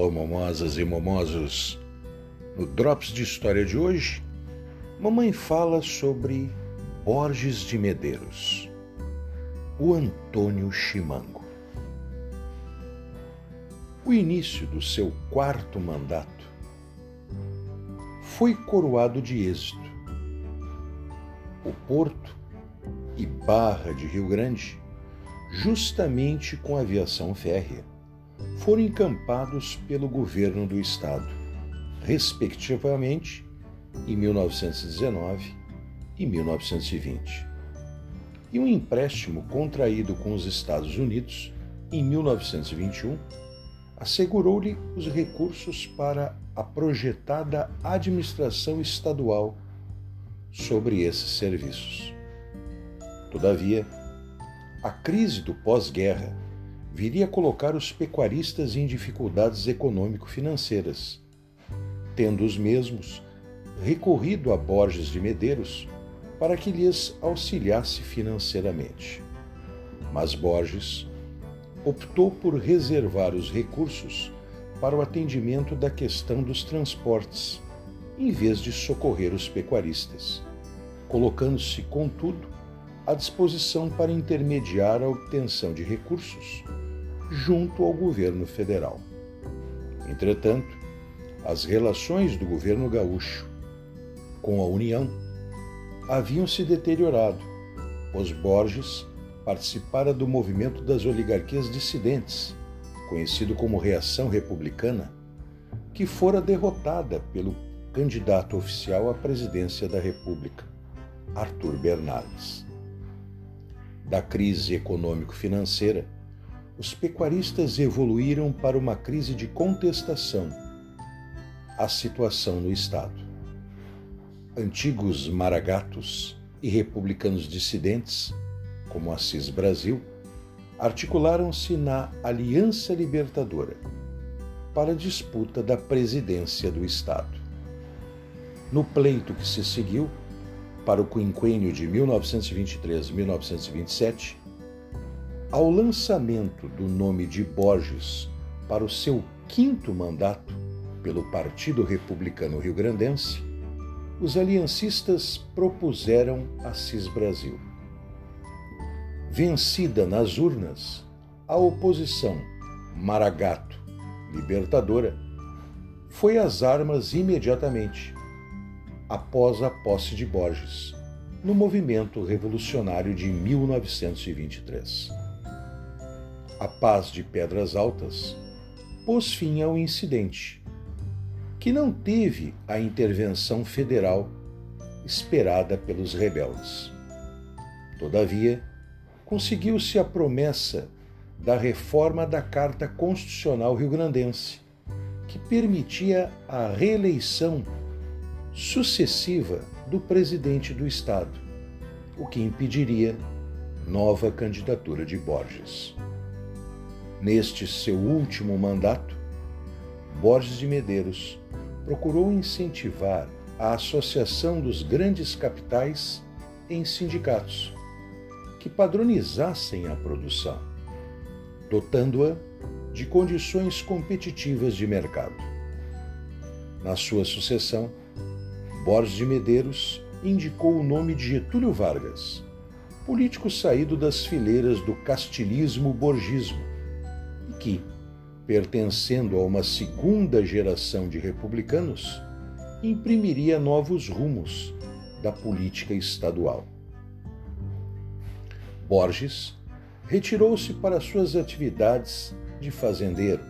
Alô, momosas e momosos. No Drops de História de hoje, mamãe fala sobre Borges de Medeiros, o Antônio Chimango. O início do seu quarto mandato foi coroado de êxito. O Porto e Barra de Rio Grande, justamente com aviação férrea, foram encampados pelo governo do Estado, respectivamente em 1919 e 1920. E um empréstimo contraído com os Estados Unidos em 1921 assegurou-lhe os recursos para a projetada administração estadual sobre esses serviços. Todavia, a crise do pós-guerra viria a colocar os pecuaristas em dificuldades econômico-financeiras, tendo os mesmos recorrido a Borges de Medeiros para que lhes auxiliasse financeiramente. Mas Borges optou por reservar os recursos para o atendimento da questão dos transportes, em vez de socorrer os pecuaristas, colocando-se, contudo, à disposição para intermediar a obtenção de recursos junto ao governo federal. Entretanto, as relações do governo gaúcho com a União haviam se deteriorado. Os Borges participara do movimento das oligarquias dissidentes, conhecido como Reação Republicana, que fora derrotada pelo candidato oficial à presidência da República, Arthur Bernardes. Da crise econômico-financeira, os pecuaristas evoluíram para uma crise de contestação à situação no Estado. Antigos maragatos e republicanos dissidentes, como Assis Brasil, articularam-se na Aliança Libertadora para a disputa da presidência do Estado. No pleito que se seguiu, para o quinquênio de 1923-1927, ao lançamento do nome de Borges para o seu quinto mandato pelo Partido Republicano Rio-Grandense, os aliancistas propuseram Assis Brasil. Vencida nas urnas, a oposição Maragato Libertadora foi às armas imediatamente, após a posse de Borges, no movimento revolucionário de 1923 a paz de Pedras Altas, pôs fim ao incidente, que não teve a intervenção federal esperada pelos rebeldes. Todavia, conseguiu-se a promessa da reforma da Carta Constitucional Rio-Grandense, que permitia a reeleição sucessiva do presidente do Estado, o que impediria nova candidatura de Borges. Neste seu último mandato, Borges de Medeiros procurou incentivar a associação dos grandes capitais em sindicatos que padronizassem a produção, dotando-a de condições competitivas de mercado. Na sua sucessão, Borges de Medeiros indicou o nome de Getúlio Vargas, político saído das fileiras do castilismo-borgismo, que, pertencendo a uma segunda geração de republicanos, imprimiria novos rumos da política estadual. Borges retirou-se para suas atividades de fazendeiro,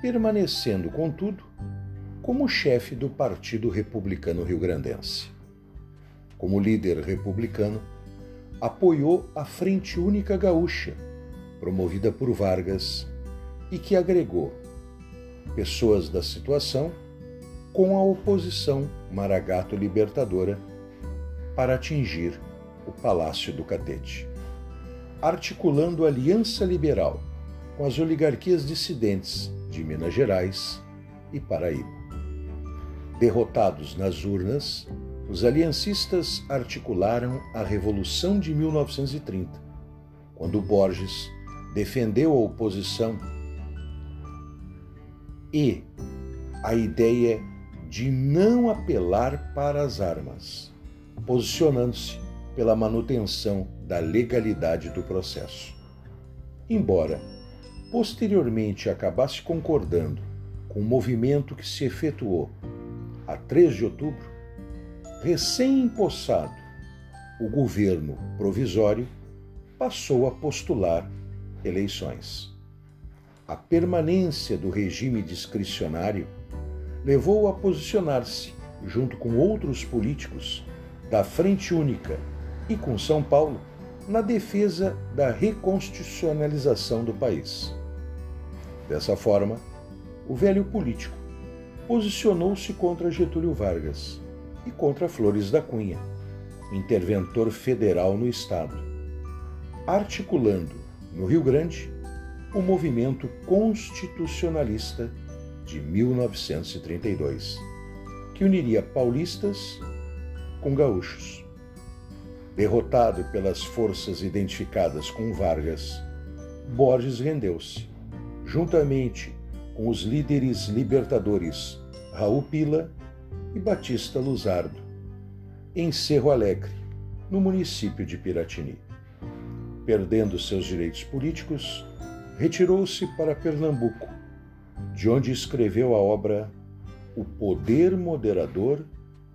permanecendo, contudo, como chefe do Partido Republicano Rio-Grandense. Como líder republicano, apoiou a Frente Única Gaúcha, promovida por Vargas e que agregou pessoas da situação com a oposição Maragato Libertadora para atingir o Palácio do Catete, articulando aliança liberal com as oligarquias dissidentes de Minas Gerais e Paraíba. Derrotados nas urnas, os aliancistas articularam a Revolução de 1930, quando Borges defendeu a oposição e a ideia de não apelar para as armas, posicionando-se pela manutenção da legalidade do processo. Embora posteriormente acabasse concordando com o movimento que se efetuou a 3 de outubro, recém-empossado, o governo provisório passou a postular eleições. A permanência do regime discricionário levou-o a posicionar-se, junto com outros políticos, da Frente Única e com São Paulo, na defesa da reconstitucionalização do país. Dessa forma, o velho político posicionou-se contra Getúlio Vargas e contra Flores da Cunha, interventor federal no Estado, articulando, no Rio Grande, o movimento constitucionalista de 1932, que uniria paulistas com gaúchos. Derrotado pelas forças identificadas com Vargas, Borges rendeu-se, juntamente com os líderes libertadores Raul Pila e Batista Luzardo, em Cerro Alegre, no município de Piratini. Perdendo seus direitos políticos, retirou-se para Pernambuco, de onde escreveu a obra O Poder Moderador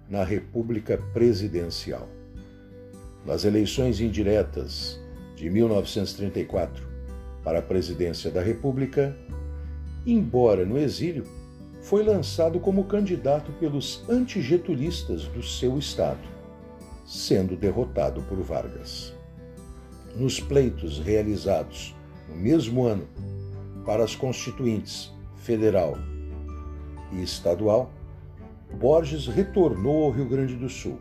na República Presidencial. Nas eleições indiretas de 1934 para a presidência da República, embora no exílio, foi lançado como candidato pelos antigetulistas do seu estado, sendo derrotado por Vargas. Nos pleitos realizados no mesmo ano para as constituintes federal e estadual, Borges retornou ao Rio Grande do Sul,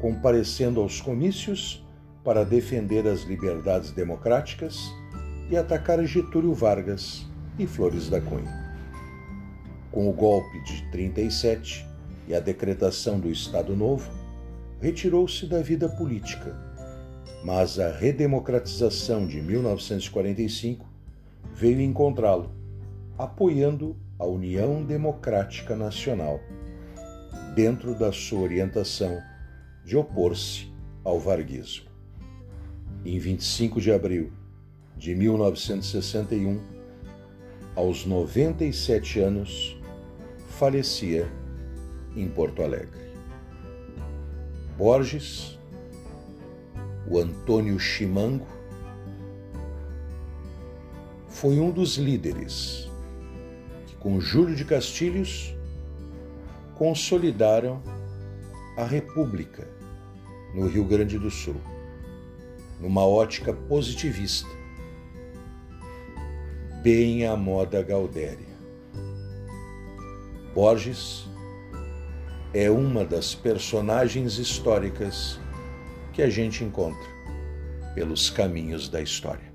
comparecendo aos comícios para defender as liberdades democráticas e atacar Getúlio Vargas e Flores da Cunha. Com o golpe de 37 e a decretação do Estado Novo, retirou-se da vida política, mas a redemocratização de 1945 veio encontrá-lo apoiando a União Democrática Nacional, dentro da sua orientação de opor-se ao varguismo. Em 25 de abril de 1961, aos 97 anos, falecia em Porto Alegre. Borges, o Antônio Chimango, foi um dos líderes com Júlio de Castilhos, consolidaram a República no Rio Grande do Sul, numa ótica positivista, bem à moda Gaudéria. Borges é uma das personagens históricas que a gente encontra pelos caminhos da história.